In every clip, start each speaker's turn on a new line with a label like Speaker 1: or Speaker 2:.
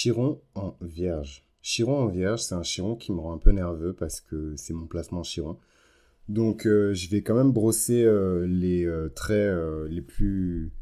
Speaker 1: Chiron en vierge. Chiron en vierge, c'est un chiron qui me rend un peu nerveux parce que c'est mon placement chiron. Donc euh, je vais quand même brosser euh, les euh, traits les plus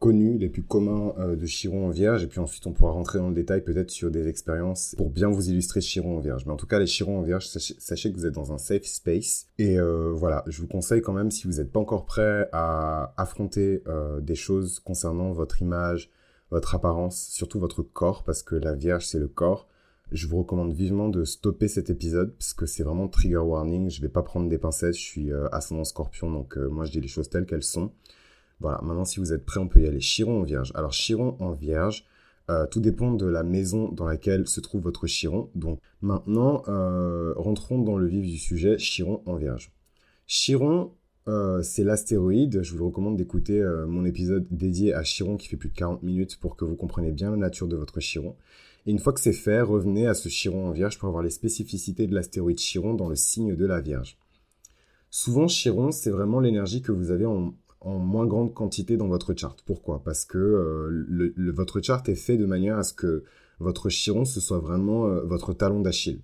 Speaker 1: connus, les plus communs de Chiron en vierge. Et puis ensuite on pourra rentrer dans le détail peut-être sur des expériences pour bien vous illustrer Chiron en vierge. Mais en tout cas les Chirons en vierge, sachez, que vous êtes dans un safe space. Et voilà, je vous conseille quand même si vous n'êtes pas encore prêt à affronter des choses concernant votre image, votre apparence, surtout votre corps, parce que la Vierge, c'est le corps. Je vous recommande vivement de stopper cet épisode, parce que c'est vraiment trigger warning. Je vais pas prendre des pincettes, je suis euh, ascendant scorpion, donc euh, moi je dis les choses telles qu'elles sont. Voilà, maintenant si vous êtes prêts, on peut y aller. Chiron en Vierge. Alors Chiron en Vierge, euh, tout dépend de la maison dans laquelle se trouve votre Chiron. Donc maintenant, rentrons dans le vif du sujet, Chiron en Vierge. Chiron, euh, c'est l'astéroïde. Je vous recommande d'écouter euh, mon épisode dédié à Chiron qui fait plus de 40 minutes pour que vous compreniez bien la nature de votre Chiron. Et une fois que c'est fait, revenez à ce Chiron en Vierge pour avoir les spécificités de l'astéroïde Chiron dans le signe de la Vierge. Souvent, Chiron, c'est vraiment l'énergie que vous avez en, moins grande quantité dans votre charte. Pourquoi? Parce que euh, votre charte est fait de manière à ce que votre Chiron, ce soit vraiment votre talon d'Achille.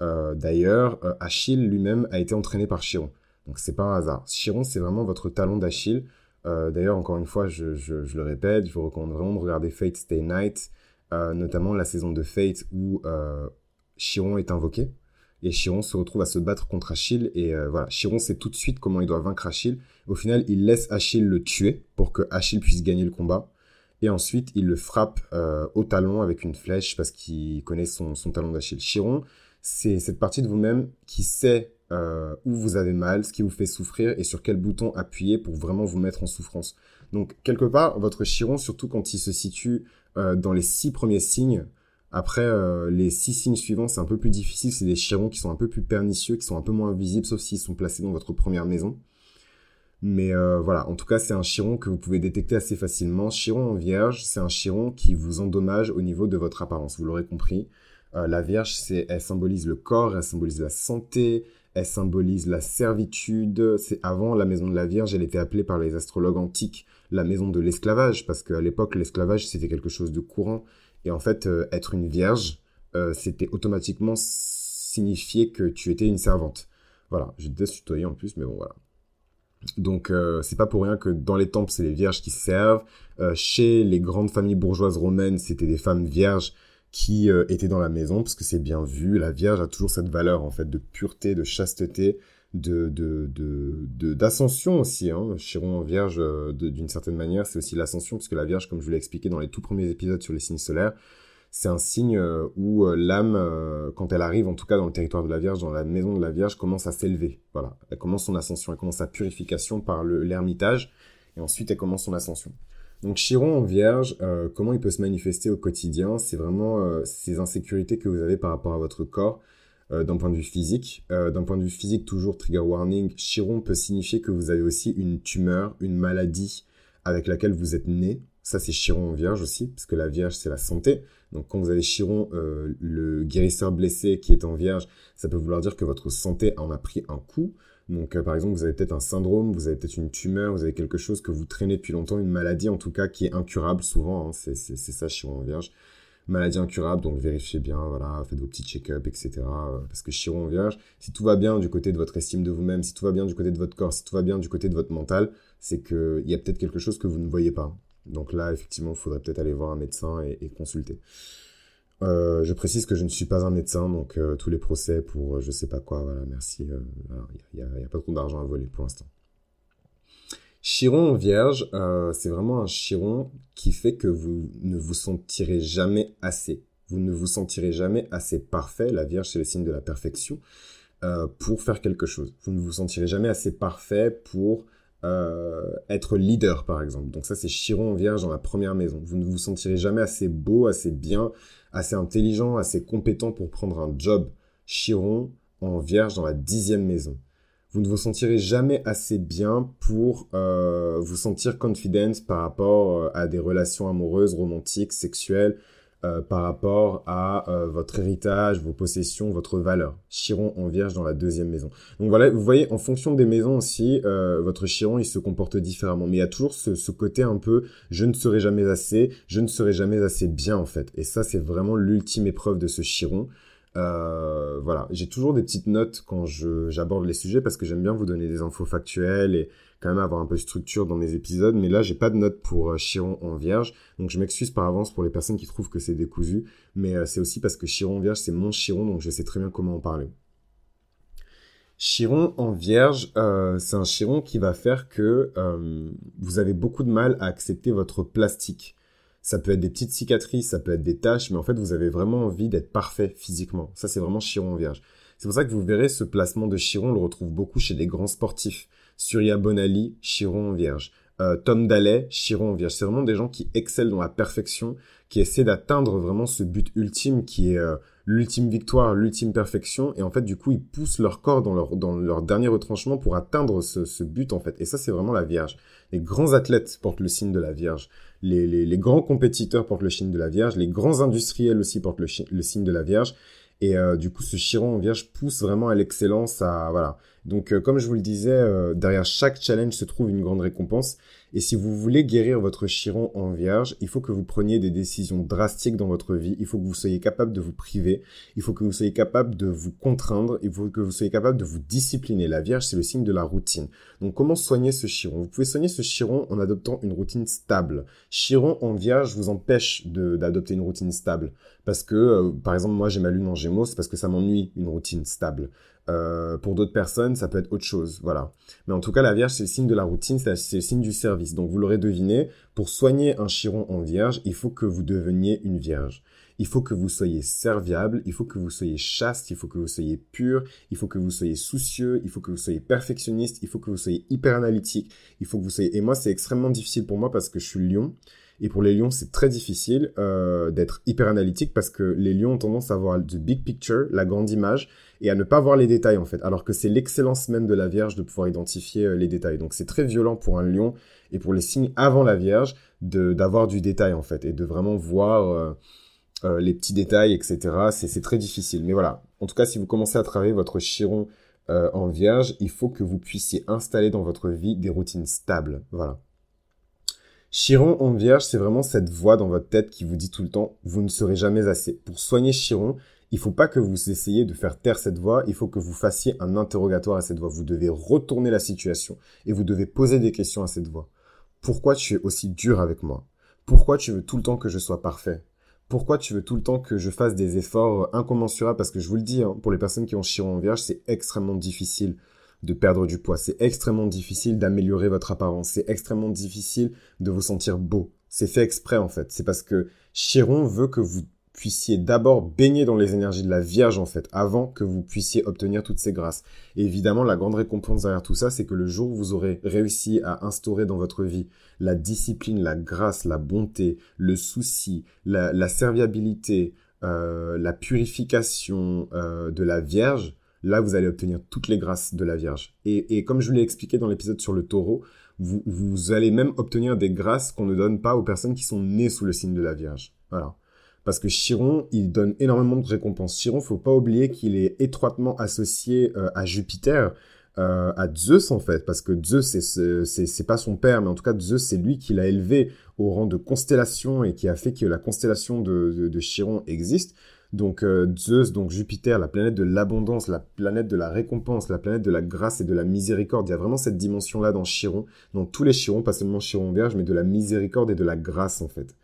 Speaker 1: D'ailleurs, Achille lui-même a été entraîné par Chiron. Donc c'est pas un hasard. Chiron, c'est vraiment votre talon d'Achille. Euh, d'ailleurs, encore une fois, je, le répète, je vous recommande vraiment de regarder Fate Stay Night, euh, notamment la saison de Fate où euh, Chiron est invoqué. Et Chiron se retrouve à se battre contre Achille. Et voilà, Chiron sait tout de suite comment il doit vaincre Achille. Au final, il laisse Achille le tuer pour que Achille puisse gagner le combat. Et ensuite, il le frappe au talon avec une flèche parce qu'il connaît son, son talon d'Achille. Chiron, c'est cette partie de vous-même qui sait euh, où vous avez mal, ce qui vous fait souffrir et sur quel bouton appuyer pour vraiment vous mettre en souffrance. Donc quelque part, votre chiron, surtout quand il se situe euh, dans les six premiers signes, après euh, les six signes suivants, c'est un peu plus difficile, c'est des chirons qui sont un peu plus pernicieux, qui sont un peu moins visibles, sauf s'ils sont placés dans votre première maison. Mais voilà, en tout cas, c'est un chiron que vous pouvez détecter assez facilement. Chiron en vierge, c'est un chiron qui vous endommage au niveau de votre apparence, vous l'aurez compris. la vierge, elle symbolise le corps, elle symbolise la santé, elle symbolise la servitude. C'est avant la maison de la Vierge, elle était appelée par les astrologues antiques la maison de l'esclavage, parce qu'à l'époque, l'esclavage, c'était quelque chose de courant. Et en fait, euh, être une vierge, euh, c'était automatiquement signifier que tu étais une servante. Voilà, je te tutoyer en plus, mais bon, voilà. Donc, euh, c'est pas pour rien que dans les temples, c'est les vierges qui servent. chez les grandes familles bourgeoises romaines, c'était des femmes vierges qui euh, était dans la maison, parce que c'est bien vu. La Vierge a toujours cette valeur, en fait, de pureté, de chasteté, de d'ascension de, de, aussi. Hein. Chiron en Vierge, euh, d'une certaine manière, c'est aussi l'ascension, puisque la Vierge, comme je vous l'ai expliqué dans les tout premiers épisodes sur les signes solaires, c'est un signe euh, où l'âme, quand elle arrive, en tout cas dans le territoire de la Vierge, dans la maison de la Vierge, commence à s'élever. Voilà, elle commence son ascension, elle commence sa purification par l'ermitage, et ensuite elle commence son ascension. Donc Chiron en vierge, euh, comment il peut se manifester au quotidien? C'est vraiment euh, ces insécurités que vous avez par rapport à votre corps euh, d'un point de vue physique. d'un point de vue physique, toujours trigger warning, Chiron peut signifier que vous avez aussi une tumeur, une maladie avec laquelle vous êtes né. Ça, c'est Chiron en vierge aussi, parce que la vierge, c'est la santé. Donc quand vous avez Chiron, le guérisseur blessé qui est en vierge, ça peut vouloir dire que votre santé en a pris un coup. Donc, euh, par exemple, vous avez peut-être un syndrome, vous avez peut-être une tumeur, vous avez quelque chose que vous traînez depuis longtemps, une maladie en tout cas qui est incurable souvent. Hein, c'est ça, Chiron en Vierge. Maladie incurable, donc vérifiez bien, voilà, faites vos petits check-up, etc. Euh, parce que Chiron en Vierge, si tout va bien du côté de votre estime de vous-même, si tout va bien du côté de votre corps, si tout va bien du côté de votre mental, c'est qu'il y a peut-être quelque chose que vous ne voyez pas. Donc là, effectivement, il faudrait peut-être aller voir un médecin et consulter. Euh, je précise que je ne suis pas un médecin, donc euh, tous les procès pour euh, je sais pas quoi, voilà, merci. Il n'y a, pas trop d'argent à voler pour l'instant. Chiron vierge, c'est vraiment un chiron qui fait que vous ne vous sentirez jamais assez. Vous ne vous sentirez jamais assez parfait. La vierge, c'est le signe de la perfection pour faire quelque chose. Vous ne vous sentirez jamais assez parfait pour être leader, par exemple. Donc ça, c'est Chiron vierge dans la première maison. Vous ne vous sentirez jamais assez beau, assez bien, assez intelligent, assez compétent pour prendre un job chiron en vierge dans la dixième maison. Vous ne vous sentirez jamais assez bien pour euh, vous sentir confident par rapport euh, à des relations amoureuses, romantiques, sexuelles, euh, par rapport à euh, votre héritage, vos possessions, votre valeur. Chiron en vierge dans la deuxième maison. Donc voilà, vous voyez, en fonction des maisons aussi, euh, votre chiron, il se comporte différemment. Mais il y a toujours ce, ce, côté un peu, je ne serai jamais assez, je ne serai jamais assez bien en fait. Et ça, c'est vraiment l'ultime épreuve de ce chiron. Euh, voilà, j'ai toujours des petites notes quand j'aborde les sujets parce que j'aime bien vous donner des infos factuelles et quand même avoir un peu de structure dans mes épisodes. Mais là, j'ai pas de notes pour euh, Chiron en Vierge, donc je m'excuse par avance pour les personnes qui trouvent que c'est décousu. Mais euh, c'est aussi parce que Chiron en Vierge, c'est mon Chiron, donc je sais très bien comment en parler. Chiron en Vierge, c'est un Chiron qui va faire que vous avez beaucoup de mal à accepter votre plastique. Ça peut être des petites cicatrices, ça peut être des taches, mais en fait, vous avez vraiment envie d'être parfait physiquement. Ça, c'est vraiment Chiron en vierge. C'est pour ça que vous verrez ce placement de Chiron, on le retrouve beaucoup chez les grands sportifs. Surya Bonali, Chiron en vierge. Euh, Tom Daley, Chiron en vierge. C'est vraiment des gens qui excellent dans la perfection, qui essaient d'atteindre vraiment ce but ultime qui est euh, l'ultime victoire, l'ultime perfection. Et en fait, du coup, ils poussent leur corps dans leur, dans leur dernier retranchement pour atteindre ce, ce but, en fait. Et ça, c'est vraiment la Vierge. Les grands athlètes portent le signe de la Vierge. Les, les, les grands compétiteurs portent le signe de la Vierge. Les grands industriels aussi portent le, le signe de la Vierge. Et euh, du coup, ce chiron en vierge pousse vraiment à l'excellence. À voilà. Donc, euh, comme je vous le disais, euh, derrière chaque challenge se trouve une grande récompense. Et si vous voulez guérir votre chiron en vierge, il faut que vous preniez des décisions drastiques dans votre vie. Il faut que vous soyez capable de vous priver. Il faut que vous soyez capable de vous contraindre. Il faut que vous soyez capable de vous discipliner. La vierge, c'est le signe de la routine. Donc, comment soigner ce chiron? Vous pouvez soigner ce chiron en adoptant une routine stable. Chiron en vierge vous empêche d'adopter une routine stable. Parce que, euh, par exemple, moi, j'ai ma lune en gémeaux, c'est parce que ça m'ennuie une routine stable. Euh, pour d'autres personnes, ça peut être autre chose, voilà. Mais en tout cas, la Vierge, c'est le signe de la routine, c'est le signe du service. Donc, vous l'aurez deviné, pour soigner un chiron en Vierge, il faut que vous deveniez une Vierge. Il faut que vous soyez serviable, il faut que vous soyez chaste, il faut que vous soyez pur, il faut que vous soyez soucieux, il faut que vous soyez perfectionniste, il faut que vous soyez hyper analytique, il faut que vous soyez... Et moi, c'est extrêmement difficile pour moi parce que je suis lion. Et pour les lions, c'est très difficile euh, d'être hyper analytique parce que les lions ont tendance à voir the big picture, la grande image, et à ne pas voir les détails en fait. Alors que c'est l'excellence même de la Vierge de pouvoir identifier euh, les détails. Donc c'est très violent pour un lion et pour les signes avant la Vierge d'avoir du détail en fait et de vraiment voir euh, les petits détails, etc. C'est très difficile. Mais voilà. En tout cas, si vous commencez à travailler votre chiron en Vierge, il faut que vous puissiez installer dans votre vie des routines stables. Voilà. Chiron en vierge, c'est vraiment cette voix dans votre tête qui vous dit tout le temps, vous ne serez jamais assez. Pour soigner Chiron, il faut pas que vous essayiez de faire taire cette voix, il faut que vous fassiez un interrogatoire à cette voix. Vous devez retourner la situation et vous devez poser des questions à cette voix. Pourquoi tu es aussi dur avec moi? Pourquoi tu veux tout le temps que je sois parfait? Pourquoi tu veux tout le temps que je fasse des efforts incommensurables? Parce que je vous le dis, hein, pour les personnes qui ont Chiron en vierge, c'est extrêmement difficile de perdre du poids. C'est extrêmement difficile d'améliorer votre apparence. C'est extrêmement difficile de vous sentir beau. C'est fait exprès en fait. C'est parce que Chiron veut que vous puissiez d'abord baigner dans les énergies de la Vierge en fait, avant que vous puissiez obtenir toutes ces grâces. Et évidemment, la grande récompense derrière tout ça, c'est que le jour où vous aurez réussi à instaurer dans votre vie la discipline, la grâce, la bonté, le souci, la, serviabilité, euh, la purification euh, de la Vierge, là vous allez obtenir toutes les grâces de la Vierge. Et, comme je vous l'ai expliqué dans l'épisode sur le taureau, vous, allez même obtenir des grâces qu'on ne donne pas aux personnes qui sont nées sous le signe de la Vierge. Voilà. Parce que Chiron, il donne énormément de récompenses. Chiron, faut pas oublier qu'il est étroitement associé euh, à Jupiter, euh, à Zeus en fait, parce que Zeus c'est pas son père, mais en tout cas Zeus c'est lui qui l'a élevé au rang de constellation et qui a fait que la constellation de Chiron existe. Donc euh, Zeus, donc Jupiter, la planète de l'abondance, la planète de la récompense, la planète de la grâce et de la miséricorde. Il y a vraiment cette dimension-là dans Chiron, dans tous les Chirons, pas seulement Chiron Vierge, mais de la miséricorde et de la grâce en fait.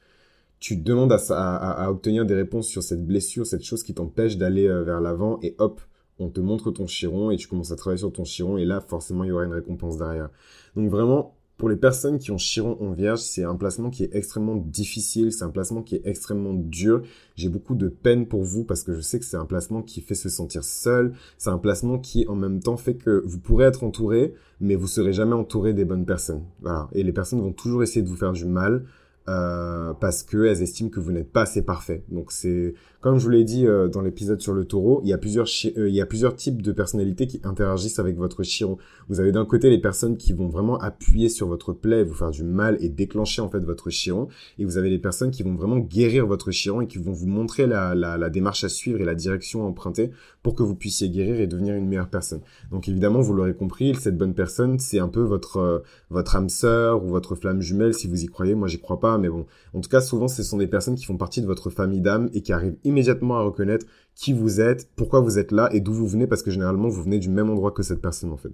Speaker 1: Tu demandes à, obtenir des réponses sur cette blessure, cette chose qui t'empêche d'aller euh, vers l'avant, et hop, on te montre ton Chiron et tu commences à travailler sur ton Chiron, et là forcément il y aura une récompense derrière. Donc vraiment, pour les personnes qui ont Chiron en Vierge, c'est un placement qui est extrêmement difficile, c'est un placement qui est extrêmement dur. J'ai beaucoup de peine pour vous parce que je sais que c'est un placement qui fait se sentir seul, c'est un placement qui en même temps fait que vous pourrez être entouré, mais vous serez jamais entouré des bonnes personnes. Voilà. Et les personnes vont toujours essayer de vous faire du mal. euh, parce qu'elles estiment que vous n'êtes pas assez parfait. Donc c'est, comme je vous l'ai dit euh, dans l'épisode sur le taureau, il y, a plusieurs euh, il y a plusieurs types de personnalités qui interagissent avec votre chiron. Vous avez d'un côté les personnes qui vont vraiment appuyer sur votre plaie, vous faire du mal et déclencher en fait votre chiron, et vous avez les personnes qui vont vraiment guérir votre chiron et qui vont vous montrer la, démarche à suivre et la direction à emprunter pour que vous puissiez guérir et devenir une meilleure personne. Donc évidemment, vous l'aurez compris, cette bonne personne, c'est un peu votre votre âme sœur ou votre flamme jumelle si vous y croyez. Moi, j'y crois pas mais bon. En tout cas, souvent, ce sont des personnes qui font partie de votre famille d'âme et qui arrivent immédiatement à reconnaître qui vous êtes, pourquoi vous êtes là et d'où vous venez, parce que généralement, vous venez du même endroit que cette personne, en fait.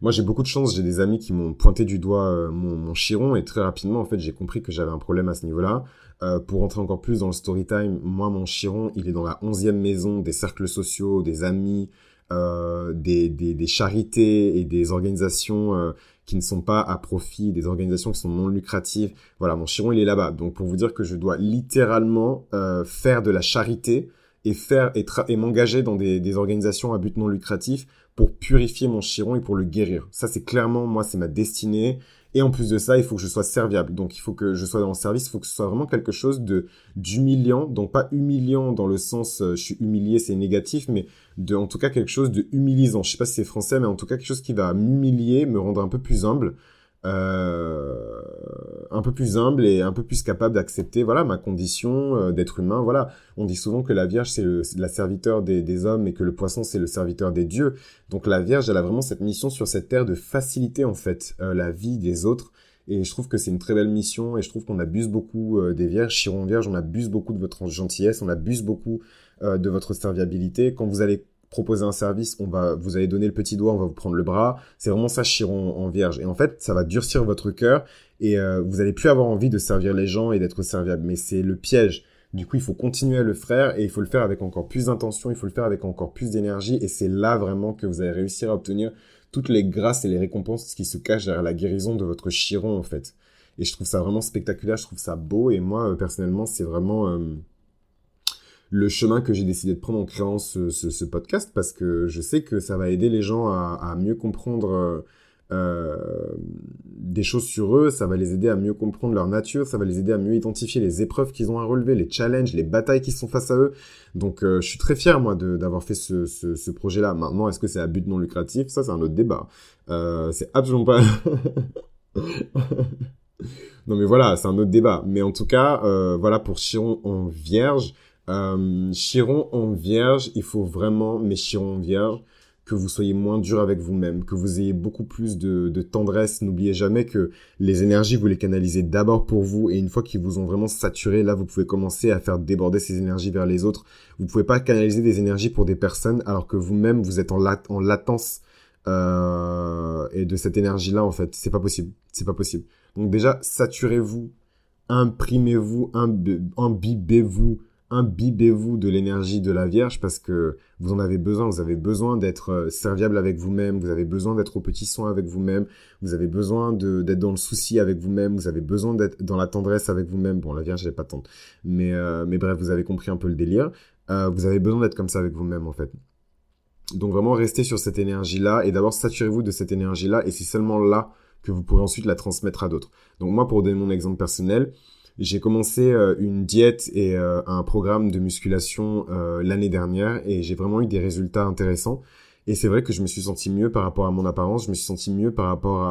Speaker 1: Moi, j'ai beaucoup de chance. J'ai des amis qui m'ont pointé du doigt euh, mon, chiron et très rapidement, en fait, j'ai compris que j'avais un problème à ce niveau-là. Euh, pour entrer encore plus dans le story time, moi, mon chiron, il est dans la onzième maison des cercles sociaux, des amis, euh, des, charités et des organisations qui ne sont pas à profit, des organisations qui sont non lucratives. Voilà, mon chiron, il est là-bas. Donc, pour vous dire que je dois littéralement euh, faire de la charité et faire et, m'engager dans des, des, organisations à but non lucratif pour purifier mon chiron et pour le guérir. Ça, c'est clairement, moi, c'est ma destinée. Et en plus de ça, il faut que je sois serviable. Donc, il faut que je sois dans le service. Il faut que ce soit vraiment quelque chose de d'humiliant. Donc, pas humiliant dans le sens, euh, je suis humilié, c'est négatif, mais de, en tout cas, quelque chose de humilisant. Je sais pas si c'est français, mais en tout cas, quelque chose qui va m'humilier, me rendre un peu plus humble. Euh, un peu plus humble et un peu plus capable d'accepter voilà ma condition euh, d'être humain voilà. On dit souvent que la Vierge c'est la serviteur des, hommes et que le poisson c'est le serviteur des dieux. Donc la Vierge elle a vraiment cette mission sur cette terre de faciliter en fait euh, la vie des autres. Et je trouve que c'est une très belle mission et je trouve qu'on abuse beaucoup des Vierges. Chiron Vierge on abuse beaucoup de votre gentillesse on abuse beaucoup de votre serviabilité. Quand vous allez proposer un service, on va, vous allez donner le petit doigt, on va vous prendre le bras. C'est vraiment ça, Chiron en vierge. Et en fait, ça va durcir votre cœur et euh, vous allez plus avoir envie de servir les gens et d'être serviable. Mais c'est le piège. Du coup, il faut continuer à le faire et il faut le faire avec encore plus d'intention, il faut le faire avec encore plus d'énergie et c'est là vraiment que vous allez réussir à obtenir toutes les grâces et les récompenses qui se cachent derrière la guérison de votre chiron en fait. Et je trouve ça vraiment spectaculaire, je trouve ça beau et moi euh, personnellement c'est vraiment euh, le chemin que j'ai décidé de prendre en créant ce, podcast parce que je sais que ça va aider les gens à, mieux comprendre euh, euh, des choses sur eux, ça va les aider à mieux comprendre leur nature, ça va les aider à mieux identifier les épreuves qu'ils ont à relever, les challenges, les batailles qui sont face à eux. Donc euh, je suis très fier moi d'avoir fait ce, ce projet-là. Maintenant, est-ce que c'est à but non lucratif? Ça, c'est un autre débat. c'est absolument pas... non mais voilà, c'est un autre débat. Mais en tout cas, voilà pour Chiron en vierge, euh, Chiron en vierge, il faut vraiment, mais Chiron en vierge, que vous soyez moins dur avec vous-même, que vous ayez beaucoup plus de, tendresse. N'oubliez jamais que les énergies, vous les canalisez d'abord pour vous et une fois qu'ils vous ont vraiment saturé, là, vous pouvez commencer à faire déborder ces énergies vers les autres. Vous pouvez pas canaliser des énergies pour des personnes alors que vous-même, vous êtes en latence euh, et de cette énergie-là, en fait. C'est pas possible. C'est pas possible. Donc déjà, saturez-vous, imprimez-vous, imbibez-vous imbibez-vous de l'énergie de la Vierge parce que vous en avez besoin. Vous avez besoin d'être euh, serviable avec vous-même. Vous avez besoin d'être au petit soin avec vous-même. Vous avez besoin d'être dans le souci avec vous-même. Vous avez besoin d'être dans la tendresse avec vous-même. Bon, la Vierge, elle n'est pas tendre. Mais, euh, mais bref, vous avez compris un peu le délire. Euh, vous avez besoin d'être comme ça avec vous-même, en fait. Donc vraiment, restez sur cette énergie-là et d'abord saturez-vous de cette énergie-là et c'est seulement là que vous pourrez ensuite la transmettre à d'autres. Donc moi, pour donner mon exemple personnel, j'ai commencé euh, une diète et euh, un programme de musculation euh, l'année dernière et j'ai vraiment eu des résultats intéressants. Et c'est vrai que je me suis senti mieux par rapport à mon apparence, je me suis senti mieux par rapport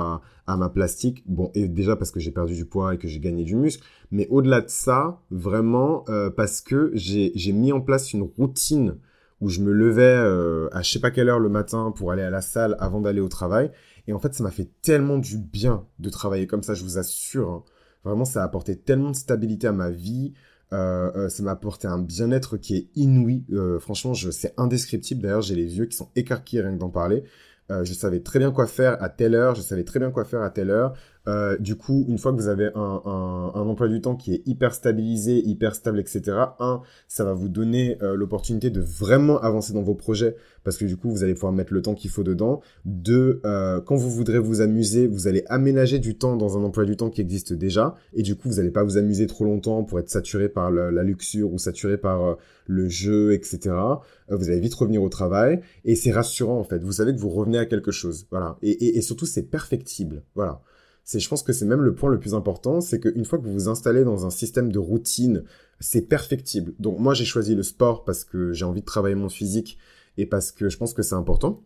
Speaker 1: à, ma plastique. Bon, et déjà parce que j'ai perdu du poids et que j'ai gagné du muscle, mais au-delà de ça, vraiment parce que j'ai mis en place une routine où je me levais à je sais pas quelle heure le matin pour aller à la salle avant d'aller au travail. Et en fait, ça m'a fait tellement du bien de travailler comme ça, je vous assure. Hein. Vraiment, ça a apporté tellement de stabilité à ma vie. Euh, euh, ça m'a apporté un bien-être qui est inouï. Euh, franchement, c'est indescriptible. D'ailleurs, j'ai les yeux qui sont écarquillés rien que d'en parler. Je savais très bien quoi faire à telle heure, je savais très bien quoi faire à telle heure. Euh, du coup, une fois que vous avez un, un, un, emploi du temps qui est hyper stabilisé, hyper stable, etc., un, ça va vous donner euh, l'opportunité de vraiment avancer dans vos projets parce que du coup, vous allez pouvoir mettre le temps qu'il faut dedans. Deux, euh, quand vous voudrez vous amuser, vous allez aménager du temps dans un emploi du temps qui existe déjà et du coup, vous n'allez pas vous amuser trop longtemps pour être saturé par la, la luxure ou saturé par euh, le jeu, etc. Euh, vous allez vite revenir au travail et c'est rassurant en fait. Vous savez que vous revenez à quelque chose, voilà. Et, et, et surtout, c'est perfectible, voilà C'est, je pense que c'est même le point le plus important, c'est qu'une fois que vous vous installez dans un système de routine, c'est perfectible. Donc moi j'ai choisi le sport parce que j'ai envie de travailler mon physique et parce que je pense que c'est important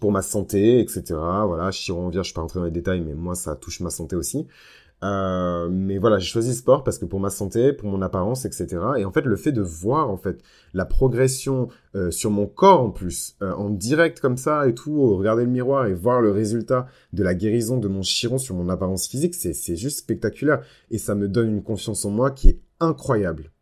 Speaker 1: pour ma santé, etc. Voilà, chiron vierge, je ne vais pas rentrer dans les détails, mais moi ça touche ma santé aussi. Euh, mais voilà, j'ai choisi sport parce que pour ma santé, pour mon apparence, etc. Et en fait, le fait de voir en fait la progression euh, sur mon corps en plus, euh, en direct comme ça et tout, regarder le miroir et voir le résultat de la guérison de mon chiron sur mon apparence physique, c'est juste spectaculaire et ça me donne une confiance en moi qui est incroyable,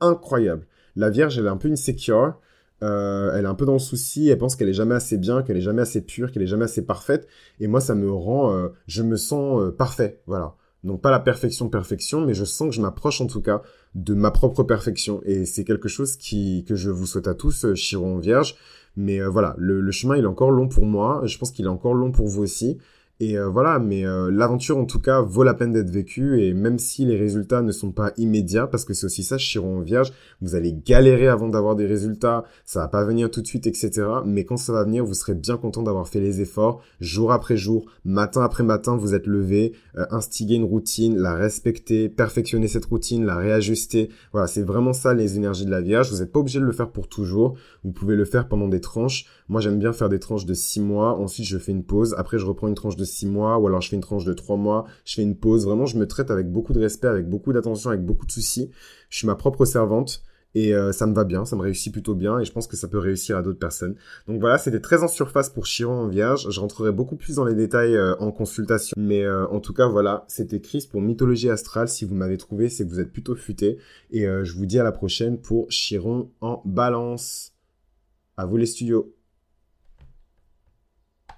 Speaker 1: incroyable. La Vierge, elle est un peu insecure. Elle est un peu dans le souci, elle pense qu'elle est jamais assez bien, qu'elle est jamais assez pure, qu'elle est jamais assez parfaite. Et moi, ça me rend, je me sens parfait, voilà. Donc pas la perfection perfection, mais je sens que je m'approche en tout cas de ma propre perfection. Et c'est quelque chose qui que je vous souhaite à tous, Chiron Vierge. Mais voilà, le, le, chemin il est encore long pour moi. Je pense qu'il est encore long pour vous aussi. Et euh, voilà, mais euh, l'aventure en tout cas vaut la peine d'être vécue et même si les résultats ne sont pas immédiats, parce que c'est aussi ça, Chiron Vierge, vous allez galérer avant d'avoir des résultats, ça va pas venir tout de suite, etc. Mais quand ça va venir, vous serez bien content d'avoir fait les efforts, jour après jour, matin après matin, vous êtes levé, euh, instiguer une routine, la respecter, perfectionner cette routine, la réajuster. Voilà, c'est vraiment ça les énergies de la Vierge. Vous n'êtes pas obligé de le faire pour toujours. Vous pouvez le faire pendant des tranches. Moi, j'aime bien faire des tranches de six mois. Ensuite, je fais une pause. Après, je reprends une tranche six mois. Ou alors, je fais une tranche de trois mois. Je fais une pause. Vraiment, je me traite avec beaucoup de respect, avec beaucoup d'attention, avec beaucoup de soucis. Je suis ma propre servante. Et euh, ça me va bien, ça me réussit plutôt bien et je pense que ça peut réussir à d'autres personnes. Donc voilà, c'était très en surface pour Chiron en Vierge. Je rentrerai beaucoup plus dans les détails euh, en consultation. Mais euh, en tout cas, voilà, c'était Chris pour Mythologie Astrale. Si vous m'avez trouvé, c'est que vous êtes plutôt futé. Et je vous dis à la prochaine pour Chiron en Balance. À vous les studios.